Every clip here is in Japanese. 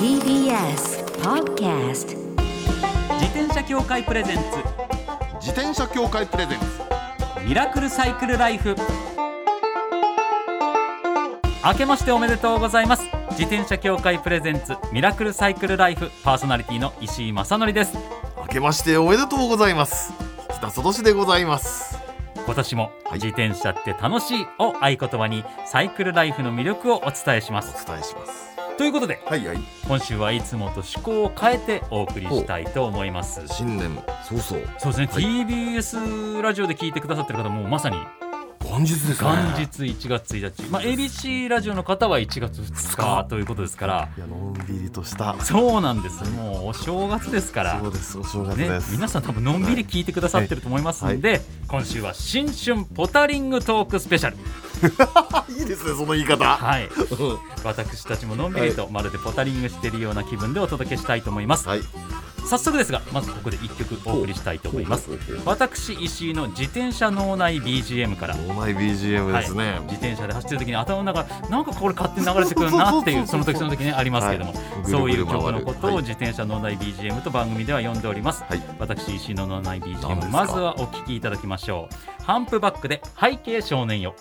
TBS Podcast 自転車協会プレゼンツ。自転車協会プレゼンツ。ミラクルサイクルライフ。明けましておめでとうございます。自転車協会プレゼンツミラクルサイクルライフ。パーソナリティの石井正則です。明けましておめでとうございます。北里市でございます今年もはい。自転車って楽しいを合言葉にサイクルライフの魅力をお伝えしまおす伝えします。ということではいはい。今週はいつもと趣向を変えてお送りしたいと思います。新年そうそう。そうですね、はい。TBS ラジオで聞いてくださってる方もまさに元日ですね。元日1月1日、まあ、ABC ラジオの方は1月2日ということですから。いやのんびりとした。そうなんです。もうお正月ですから。そうです。お正月ねで、す、皆さん多分のんびり聞いてくださってると思いますんで、今週は新春ポタリングトークスペシャル。いいですねその言い方。はい。私たちものんびりとまるでポタリングしているような気分でお届けしたいと思います。はい早速ですがまずここで1曲お送りしたいと思います。私石井の自転車脳内 BGM から。脳内 BGM ですね、自転車で走ってる時に頭の中なんかこれ勝手に流れてくるなっていう その時その時ねありますけども、はい。そういう曲のことをはい。自転車脳内 BGM と番組では呼んでおります、はい。私石井の脳内 BGM か？まずはお聞きいただきましょう。ハンプバックで背景少年よ。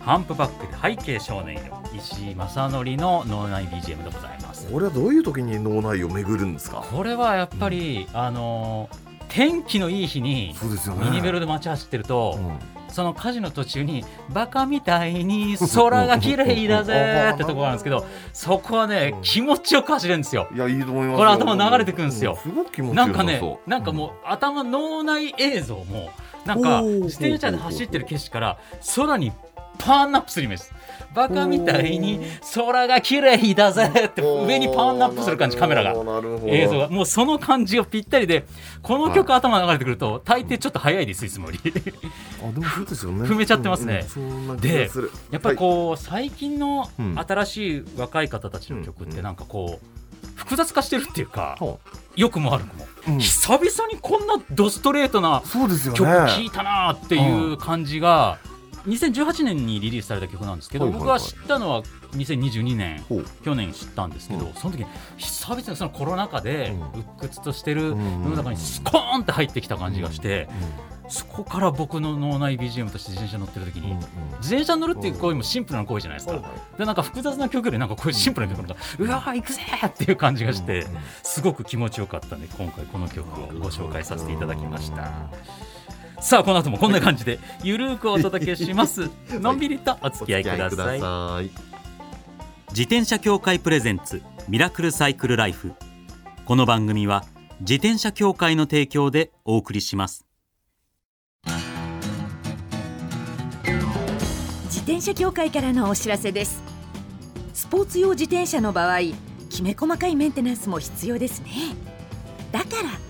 ハンプバックで背景少年よ。石井正則の脳内 BGM でございますこれはどういう時に脳内を巡るんですか？これはやっぱり、あのー天気のいい日にそうですよね。ミニベロで街走ってると、うん。その火事の途中にバカみたいに空が綺麗だぜってところなんですけどそこはねうん気持ちよく走れるんですよいやいいと思いますよこれ頭流れてくるんですようすごく気持ちなんかねなんかもう頭脳内映像もなんか自転車で走ってる景色から空にパーンアップするイメージ。ですバカみたいに空が綺麗だぜって上にパーンアップする感じカメラが。映像が。もうその感じがぴったりでこの曲頭流れてくると大抵ちょっと早いですいつもより。あでもそうですよね。踏めちゃってますね。うんうんそんな気がする。やっぱりこう、最近のうん。新しい若い方たちの曲ってなんかこう複雑化してるっていうかは良くも悪くも、あうん。久々にこんなドストレートな曲聴いたなっていう感じが2018年にリリースされた曲なんですけど、僕が知ったのは2022年去年知ったんですけど、うん。その時に久々にそのコロナ禍でう鬱屈としてる世うん。の中にスコーンって入ってきた感じがして、そこから僕の脳内 BGM として自転車乗ってる時に、自転車に乗るっていう行為もシンプルな行為じゃないですか、でなんか複雑な曲よりなんかこういうシンプルな曲がうわー行くぜーっていう感じがして、すごく気持ちよかったんで今回この曲をご紹介させていただきましたさあこの後もこんな感じで ゆるーくお届けします。のんびりとお付き合いください。お付き合いください。自転車協会プレゼンツミラクルサイクルライフ。この番組は自転車協会の提供でお送りします。自転車協会からのお知らせです。スポーツ用自転車の場合きめ細かいメンテナンスも必要ですね。だから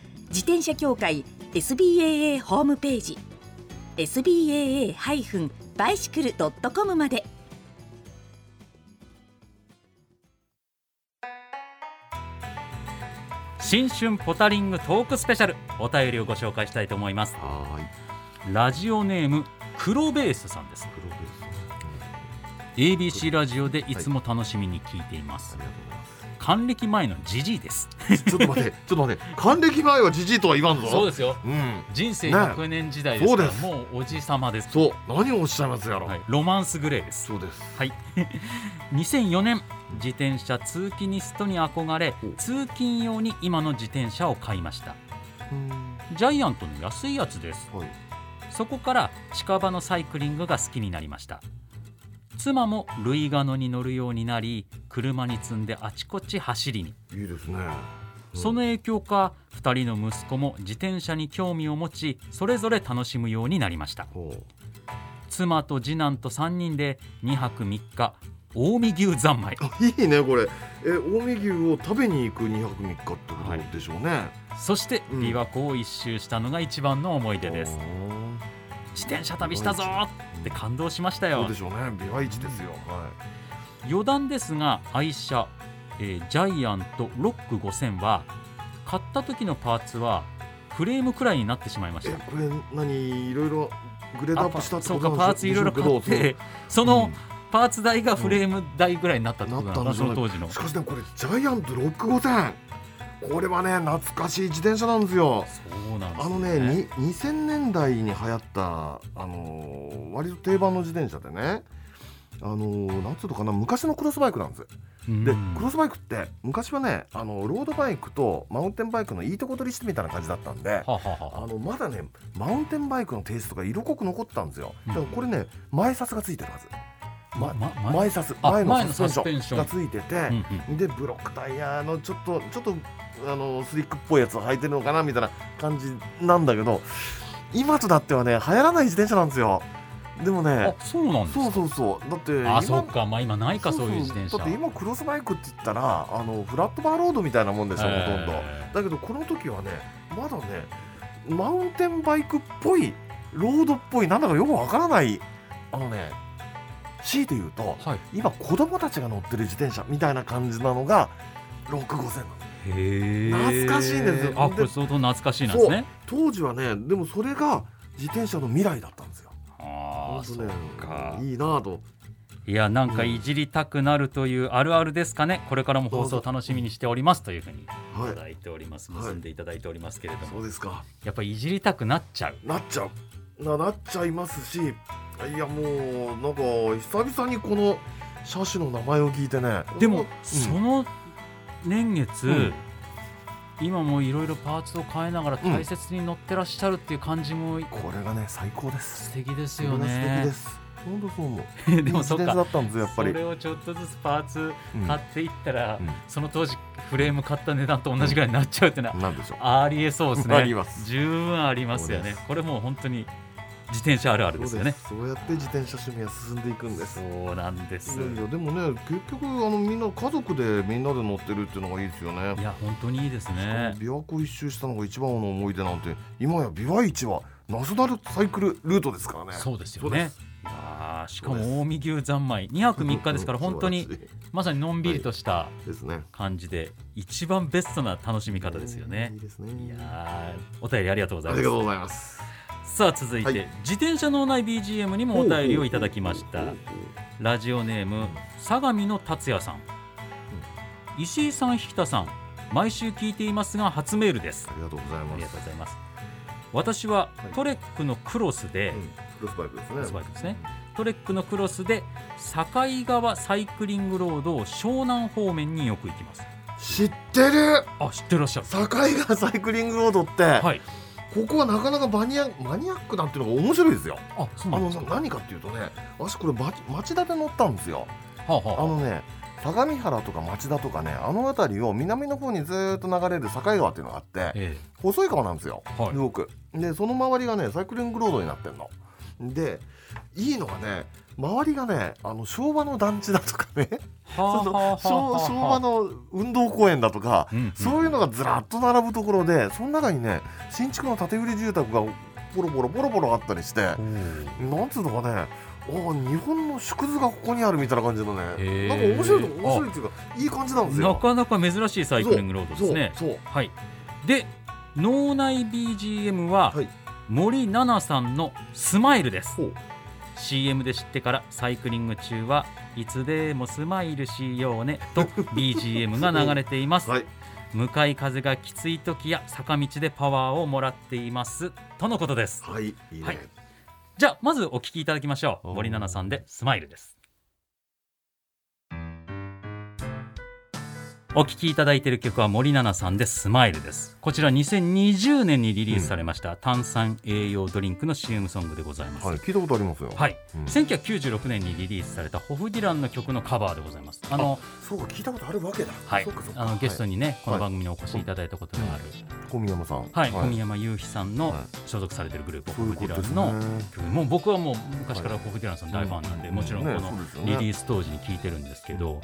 自転車協会 SBAA ホームページ SBAA-bicycle.com まで。新春ポタリングトークスペシャルお便りをご紹介したいと思います。はーい。ラジオネーム黒ベースさんです。ABC ラジオでいつも楽しみに聞いています。ありがとうございます還暦前のジジイです。ちょっと待って、ちょっと待って、還暦前はじじいとは言わんぞ。そうですよ。うん。人生ね100年時代ですからそうもうおじさまです。そう、何をおっしゃいますやろ。はい、ロマンスグレーです。そうです。はい。2004年自転車通勤ニストに憧れお通勤用に今の自転車を買いました。ジャイアントの安いやつです。はい。そこから近場のサイクリングが好きになりました妻もルイガノに乗るようになり車に積んであちこち走りに。いいですね。その影響か2人の息子も自転車に興味を持ちそれぞれ楽しむようになりました。妻と次男と3人で2泊3日近江牛三昧。あいいねこれ。え近江牛を食べに行く2泊3日ってことでしょうね、そしてうん。琵琶湖を一周したのが一番の思い出です自転車旅したぞ！ーって感動しましたよ。そうでしょうね。ですよ、は余談ですが愛車、えージャイアントロック5000は買った時のパーツはフレームくらいになってしまいまい、した。えこれ何いろいろグレードアップしたってそうかことなんパーツいろいろ買ってそそのパーツ代がフレーム代ぐらいになったってことなのか？なそなったんでしょうねの当時の。しかしねこれジャイアントロック5000これはね懐かしい自転車なんですよ。そうなんですあのねに2000年代に流行ったあのー割と定番の自転車でねあのーなんつうのかな昔のクロスバイクなんです。うん。でクロスバイクって昔はねあのロードバイクとマウンテンバイクのいいとこ取りしてみたいな感じだったんではあはあはあ。のまだねマウンテンバイクのテイストが色濃く残ってたんですよ。うん。だからこれね前サスがついてるはず、ま前サ前のサスペンション。がついてて、うんうん。でブロックタイヤのちょっとちょっとあのスリックっぽいやつを履いてるのかなみたいな感じなんだけど今となってはね流行らない自転車なんですよ。でもねあそうなんですか？そうそうそう。だってあ今そっか。まあ今ないかそういう自転車。だって今クロスバイクって言ったらあのフラットバーロードみたいなもんでしょほとんど。へだけどこの時はねまだねマウンテンバイクっぽいロードっぽいなんだかよくわからないあのね強いて言うとーはい。今子供たちが乗ってる自転車みたいな感じなのが65000なのへえ懐かしいんですよ。あこれ相当懐かしいなんですね。当時はねでもそれが自転車の未来だったんですよ。ああそ本当ねっか。いいなぁと。いやなんかいじりたくなるというあるあるですかね。これからも放送楽しみにしておりますというふうにいはい。ただいております。はい。結んでいただいておりますけれども。そうですか。やっぱりいじりたくなっちゃう。なっちゃう。ななっちゃいますし。いやもうなんか久々にこの車種の名前を聞いてね。でもうん。その年月、うん。今もいろいろパーツを変えながら大切に乗ってらっしゃるっていう感じもこれがね最高です。素敵ですよね。で。す。本当そう思う。でもそっか。いい自転車だったんですよやっぱり。それをちょっとずつパーツうん買っていったら、うん。その当時フレーム買った値段と同じぐらいになっちゃうっていうのは、なんでしょう。ありえそうですね。あります。十分ありますよね。これもう本当に自転車あるあるですよね。そうやって自転車趣味は進んでいくんです。そうなんです。いやいやでもね結局あのみんな家族でみんなで乗ってるっていうのがいいですよね。いや本当にいいですね。琵琶湖一周したのが一番の思い出なんて今や琵琶市はナショナルサイクルルートですからね。そうですよね。そうです。いやーしかも近江牛三昧2泊3日ですから本当にまさにのんびりとした感じで一番ベストな楽しみ方ですよね。いやーお便りありがとうございますさあ続いて、はい。自転車脳内 BGM にもお便りをいただきました。ラジオネーム相模の達也さん、石井さん引田さん。毎週聞いていますが初メールです。ありがとうございありがますとうございます。私ははい。トレックのクロスで、うん。クロスバイクですね。クロスバイクですね。トレックのクロスで境川サイクリングロードを湘南方面によく行きます。知ってる。あ知ってらっしゃる。境川サイクリングロードって、はいここはなかなかマニアマニアックなんていうのが面白いですよ。あそうなんですか？何かっていうとね私これ町町田で乗ったんですよ。はあはあ。あのね相模原とか町田とかねあの辺りを南の方にずーっと流れる境川っていうのがあってえ細い川なんですよ。えはい。すごく。でその周りがねサイクリングロードになってんの。でいいのがね周りがねあの昭和の団地だとかね その昭和の運動公園だとかうんうんそういうのがずらっと並ぶところでその中にね新築の建売り住宅がポロポロポロポロあったりしてなんつうのかねあ日本の縮図がここにあるみたいな感じのねなんか面白いの面白いっていうかいい感じなんですよ。なかなか珍しいサイクリングロードですね。そうそうはい。で、脳内 BGM は、はい森七菜さんのスマイルです。CM で知ってからサイクリング中はいつでもスマイルしようねと BGM が流れています。はい向かい風がきつい時や坂道でパワーをもらっていますとのことです。はいね、はいじゃあまずお聞きいただきましょう。森七菜さんでスマイルです。お聴きいただいている曲は森七菜さんでスマイルです。こちら2020年にリリースされました、炭酸栄養ドリンクの CM ソングでございます。はい、聞いたことありますよ。はい、うん。1996年にリリースされたホフディランの曲のカバーでございます。あのそうか、聞いたことあるわけだ。はい。あのゲストに、にね、この番組にお越しいただいたことがある、小宮山さん。はい。小宮山雄飛さんのはい。所属されてるグループ、ホフディランの曲もう僕はもう昔からホフディランさん大ファンなんで、うん。もちろんこのリリース当時に聴いてるんですけど、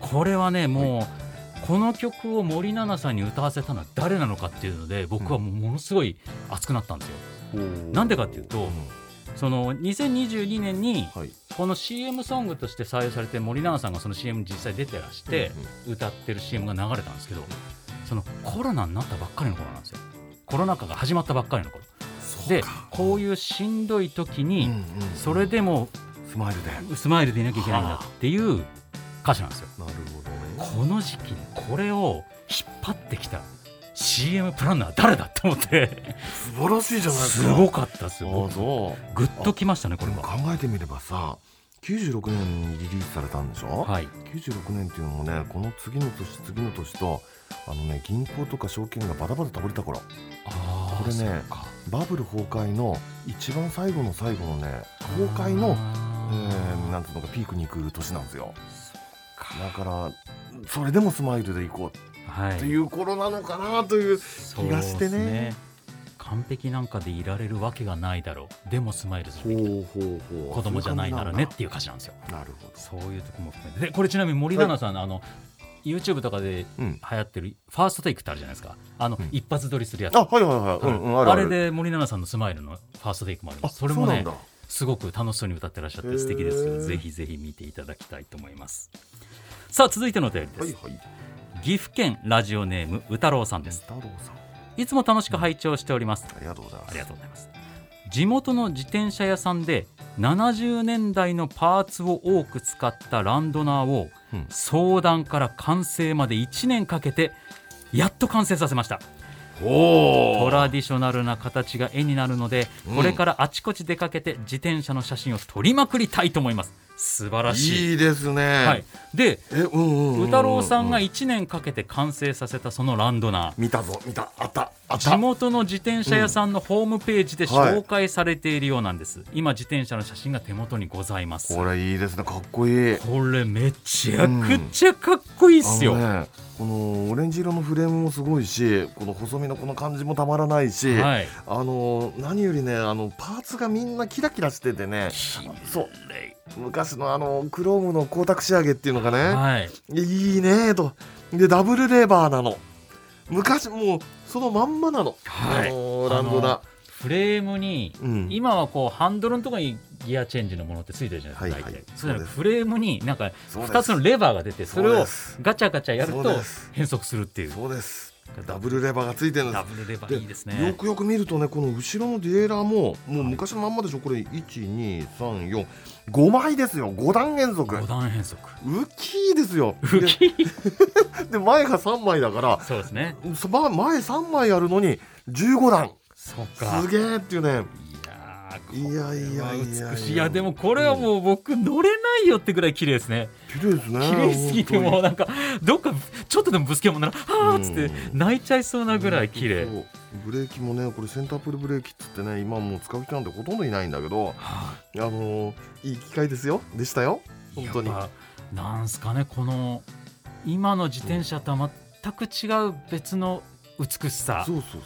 これはねもう、この曲を森七菜さんに歌わせたのは誰なのかっていうので僕はもうものすごい熱くなったんですよ。なんでかっていうとうん。その2022年にはい。この CM ソングとして採用されて森七菜さんがその CM に実際出てらして歌ってる CM が流れたんですけどそのコロナになったばっかりの頃なんですよ。コロナ禍が始まったばっかりの頃。でこういうしんどい時にうんうんそれでもスマイルで。なるスマイルでいなきゃいけないんだっていう歌詞なんですよ。ほど。ね。この時期にこれを引っ張ってきた CM プランナー誰だと思って素晴らしいじゃないですすか。ごかったですよ。グッときましたねこれは考えてみればさ、96年にリリースされたんでしょ？はい96年っていうのもね、この次の年次の年と。あのね、銀行とか証券がバタバタ倒れた頃あーこれねバブル崩壊の一番最後の最後のね崩壊の、えー、なんていうのかピークに行く年なんですよだからそれでもスマイルで行こう。はい。っていう頃なのかなという気がしてね。そうです完璧なんかでいられるわけがないだろう。でもスマイルするべき子供じゃないならねっていう歌詞なんですよ。なるほそういうとこも含めて。でこれちなみに森七菜さんのあの YouTube とかで流行ってるファーストテイクってあるじゃないですか。あの、うん。一発撮りするやつ。あはいはいはい、うんうん、あるある。れで森七菜さんのスマイルのファーストテイクもありまあすそれもねすごく楽しそうに歌ってらっしゃって素敵ですよぜひぜひ見ていただきたいと思いますさあ続いてのお便りです、はいはい。岐阜県ラジオネームうたろうさんです。太郎さん。いつも楽しく拝聴しております。ありがとうございます。ありがとうございます。地元の自転車屋さんで70年代のパーツを多く使ったランドナーをうん。相談から完成まで1年かけてやっと完成させました。おトラディショナルな形が絵になるので、うん。これからあちこち出かけて自転車の写真を撮りまくりたいと思います素晴らしい。いいですね。はい、で宇太郎さんが1年かけて完成させたそのランドナー。見たぞ見た。あったあった。地元の自転車屋さんのホームページで紹介されているようなんです、今自転車の写真が手元にございます。これいいですねかっこいい。これめちゃくちゃかっこいいっすよ、あのね、このオレンジ色のフレームもすごいしこの細身のこの感じもたまらないし、はい。あの何よりねあのパーツがみんなキラキラしててねそう。昔のあのクロームの光沢仕上げっていうのがね、はい。い、いねと。でダブルレバーなの。昔もうそのまんまなの、はい。あのランドナフレームに、うん。今はこうハンドルのところにギアチェンジのものってついてるじゃないですか、はいはい。そうです。フレームになんかそうです。2つのレバーが出てそれをガチャガチャやると変速するっていう。そうです。ダブルレバーがついてるんです。ダブルレバでーいいですね。よくよく見るとねこの後ろのディエーラーももう昔のまんまでしょこれ。12345枚ですよ。5段変速5段変速ウキーですよ。浮き？で で前が3枚だからそうですね。前3枚あるのに15段そっか。すげえっていうね。いやーいやいやいやは美しい。いやでもこれはもう僕乗れないよってぐらい綺麗ですね。綺麗ですね綺麗すぎてもうなんかどっかちょっとでもぶつけもんならはあっつってうん。泣いちゃいそうなぐらい綺麗。そう。ブレーキもねこれセンタープルブレーキっつってね今もう使う人なんてほとんどいないんだけどはあ。のーいい機会ですよ。でしたよ。い本当に。なんすかねこの今の自転車とは全く違う別の美しさ。そうそうそう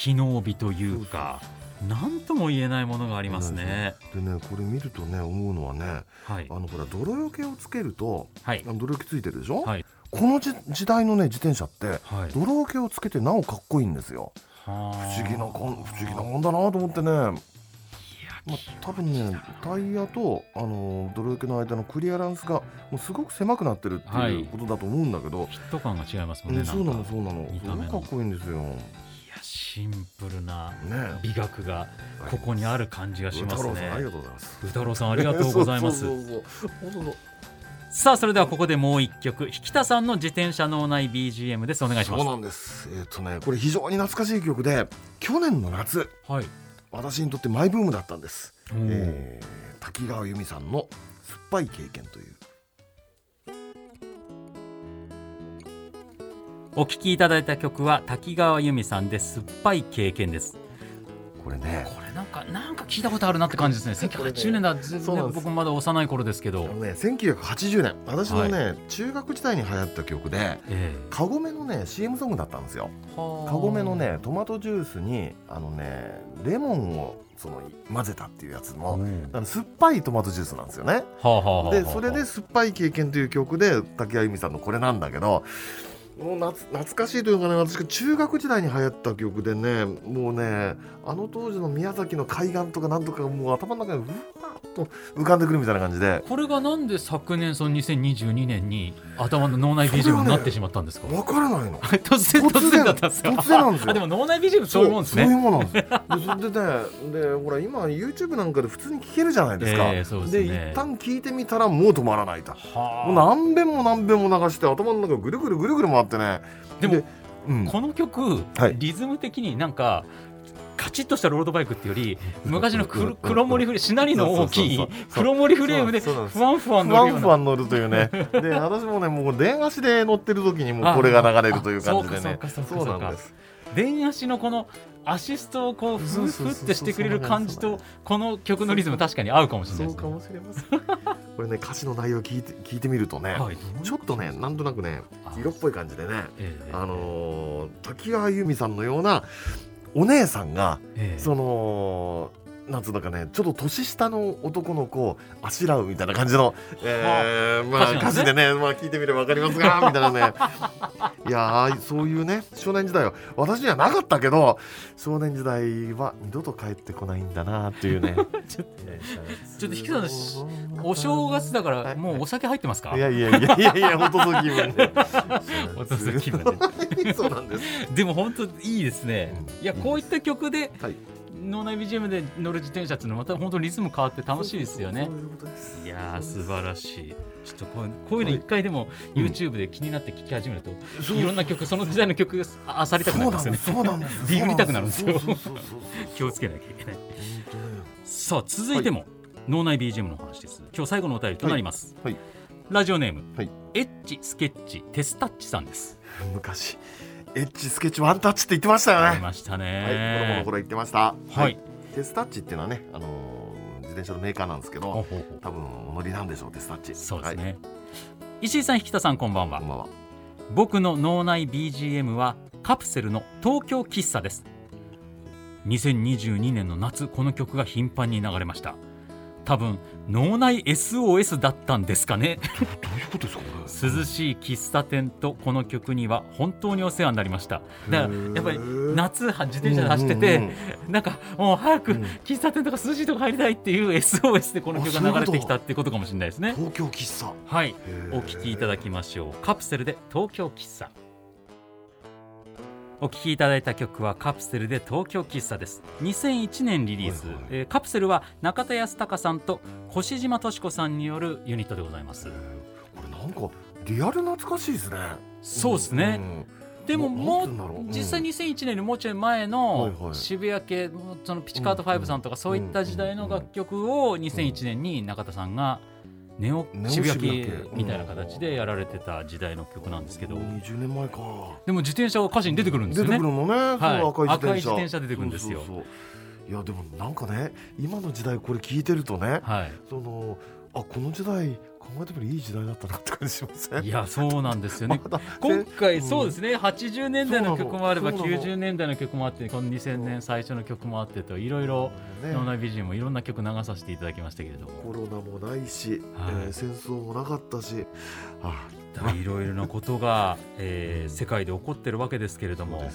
機能美というか何とも言えないものがありますね。でねこれ見るとね思うのはねはい。あのほら泥よけをつけるとはい。あの泥よけついてるでしょ、はい。このじ時代のね自転車ってはい。泥よけをつけてなおかっこいいんですよ。不不思議なこん不思議なもんだなと思ってね。まあ、多分ねタイヤとあの泥よけの間のクリアランスがもうすごく狭くなってるってはいいうことだと思うんだけど、フィット感が違いますもんね。うんそうなのそうなのすごくかっこいいんですよシンプルなえ美学がここにある感じがします歌郎さんありねが。とうございます。宇太郎さんありがとうございます。さあそれではここでもう一曲。引田さんの自転車脳内 BGM です。お願いします。そうなんです。えっ、とねこれ非常に懐かしい曲で去年の夏はい。私にとってマイブームだったんです、えー滝川由美さんの「酸っぱい経験」というお聴きいただいた曲は滝川由美さんで酸っぱい経験です。これね。これなんかなんか聞いたことあるなって感じですね。1980年だ全然そうなんです。僕まだ幼い頃ですけど。ね1980年。私のね、中学時代に流行った曲でえカゴメのね CM ソングだったんですよ。カゴメのねトマトジュースにあのねレモンをその混ぜたっていうやつの、うん。酸っぱいトマトジュースなんですよね。はあはあはあはあ。でそれで「酸っぱい経験」という曲で滝川由美さんのこれなんだけどもう懐かしいというかね私が中学時代に流行った曲でねもうねあの当時の宮崎の海岸とかなんとかもう頭の中にうわと浮かんでくるみたいな感じでこれがなんで昨年その2022年に頭の脳内それはね BGM になってしまったんですか、分からないの。突然突然だったんですか突然なんですよあでも脳内 BGM そういうもんですねそういうものなんです。でそれでね、でほら今 YouTube なんかで普通に聴けるじゃないですか。ええそうですね一旦聞いてみたらもう止まらないと。はあもう何遍も何遍も流して頭の中ぐるぐるぐるぐる回ってね。でもうん、この曲、はいリズム的になんかカチッとしたロードバイクっていうより 昔の黒黒森フレしなりの大きい黒森フレームでふわんふわん乗るふわん乗るというね。で私もねもう電足で乗ってる時にもうこれが流れるという感じでねあ。そうなんです。電足のこのアシストをこうふふってしてくれる感じとこの曲のリズム確かに合うかもしれないですねそうかもしれません。これね歌詞の内容聞いて聞いてみるとね、はいちょっとねなんとなくね色っぽい感じでね。ええあのー滝川由美さんのようなお姉さんがええ。そのなんつうのかねちょっと年下の男の子をあしらうみたいな感じの、えーまあ、歌詞ですねまあ、聞いてみればわかりますがみたいなね。いやーそういうね少年時代は私にはなかったけど少年時代は二度と帰ってこないんだなっていうね。ちょっとちょっと引き算しお正月だからもうお酒入ってますか？い。やいやいやいやいや本当そう気分で。お父さん気分で。そうなんです。でも本当いいですね。うん。いやこういった曲ではい脳内 BGM で乗る自転車っていうのはまた本当リズム変わって楽しいですよね。いやー素晴らしい。ちょっとこうこういうの一回でも YouTube で気になって聴き始めると、そう。いろんな曲その時代の曲あさりたくなりますよね。そうなんです。ディグりたくなるんですよ。気をつけなきゃいけない。さあ続いても、脳内 BGM の話です。今日最後のお便りとなります、はい。はい。ラジオネーム、はい。エッチスケッチテスタッチさんです。昔エッチスケッチワンタッチって言ってましたよね。ありましたはい子供ねの頃言ってました。はい、テスタッチっていうのはねあのー自転車のメーカーなんですけど多分お乗りなんでしょうテスタッチ。そうですね、はい。石井さん引田さんこんばんは。こんばんは。僕の脳内 BGM はカプセルの東京喫茶です。2022年の夏この曲が頻繁に流れました多分脳内 SOS だったんですかね。涼しい喫茶店とこの曲には本当にお世話になりました。だからやっぱり夏は自転車で走ってて、うんうんなんかもう早くうん。喫茶店とか涼しいとこ入りたいっていう SOS でこの曲が流れてきたってことかもしれないですね。東京喫茶。はい。お聞きいただきましょう。カプセルで東京喫茶お聞きいただいた曲はカプセルで東京喫茶です。2001年リリース、はいはい。えーカプセルは中田康隆さんと越島敏子さんによるユニットでございます。これなんかリアル懐かしいですね。そうですね、んでもなもなんうんだろう。うん。実際2001年よりもうちょい前はいのはい。渋谷系そのピチカート5さんとかそういった時代の楽曲を2001年に中田さんがネオ渋谷系みたいな形でやられてた時代の曲なんですけど。20年前か。でも自転車は歌詞に出てくるんですよね。出てくるのね、はい。赤い自転車。出てくるんですよ。いやでもなんかね今の時代これ聞いてるとねはい。そのあこの時代考えてみればいい時代だったなって感じしません？いやそうなんですよね。今回うん。そうですね。80年代の曲もあればそうなの。90年代の曲もあってこの2000年最初の曲もあってといろいろね。脳内美人もいろんな曲流させていただきましたけれども。コロナもないし、はい。えー戦争もなかったし。あいろいろなことが、えー世界で起こってるわけですけれども。はい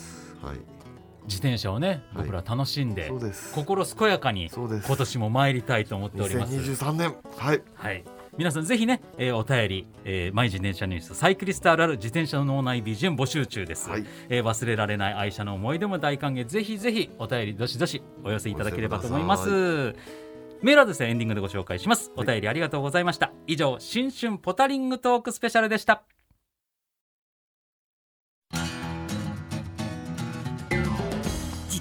自転車をねはい。僕ら楽しんで、そうです。心健やかに今年も参りたいと思っております。2023年。はい。はい。皆さんぜひね、えーお便り、えー、マイ自転車ニュースサイクリストあるある自転車の脳内 BGM 募集中です、はい。えー忘れられない愛車の思い出も大歓迎。ぜひぜひお便りどしどしお寄せいただければと思います。メールアドレスはエンディングでご紹介します。お便りありがとうございました、以上新春ポタリングトークスペシャルでした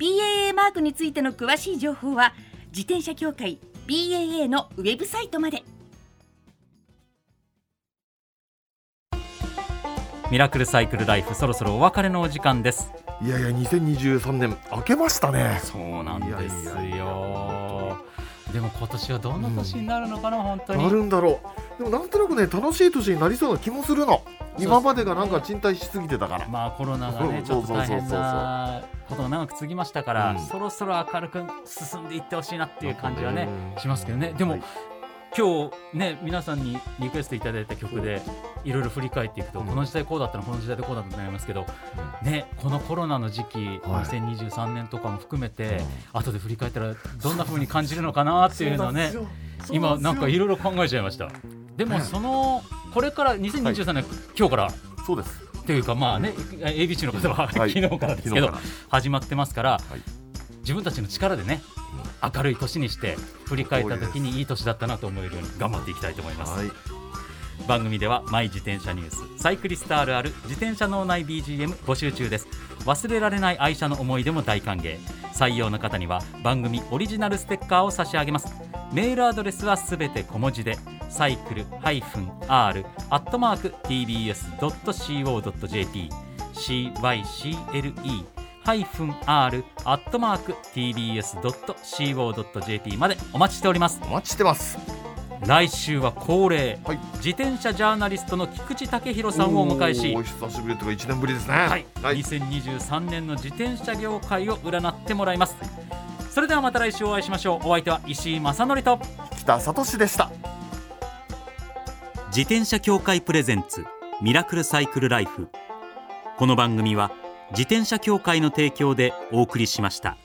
BAA マークについての詳しい情報は自転車協会 BAA のウェブサイトまで。ミラクルサイクルライフそろそろお別れのお時間です。いやいや2023年明けましたね。そうなんですよ。いやいやいやでも今年はどんな年になるのかな、本当に。なるんだろう。でもなんとなくね楽しい年になりそうな気もするの。今までがなんか賃貸しすぎてたから。まあコロナがねうん。ちょっと大変なことが長く続きましたから、うん。そろそろ明るく進んでいってほしいなっていう感じはねうん。しますけどね。でも、はい今日ね皆さんにリクエストいただいた曲でいろいろ振り返っていくと、うんこの時代こうだったのこの時代でこうだったとなりますけど、ね、このコロナの時期、はい。2023年とかも含めて、後で振り返ったらどんな風に感じるのかなっていうのはね今なんかいろいろ考えちゃいました。でもねそのこれから2023年、今日から？そうです。というかまあね ABC の方は、はい。昨日からですけど始まってますから、い。自分たちの力でね明るい年にして振り返った時にいい年だったなと思えるように頑張っていきたいと思います、はい。番組ではマイ自転車ニュースサイクリストあるある自転車脳内 BGM 募集中です。忘れられない愛車の思い出も大歓迎。採用の方には番組オリジナルステッカーを差し上げます。メールアドレスはすべて小文字でサイクル -r アットマーク tbs.co.jp cycle -r アットマーク tbs.co.jp までお待ちしております。お待ちしてます。来週は恒例、はい。自転車ジャーナリストの菊池武弘さんをお迎えしおー久しぶりとか1年ぶりですね。はい、はい、2023年の自転車業界を占ってもらいます。それではまた来週お会いしましょう。お相手は石井正則と北里でした。自転車協会プレゼンツミラクルサイクルライフ。この番組は自転車協会の提供でお送りしました。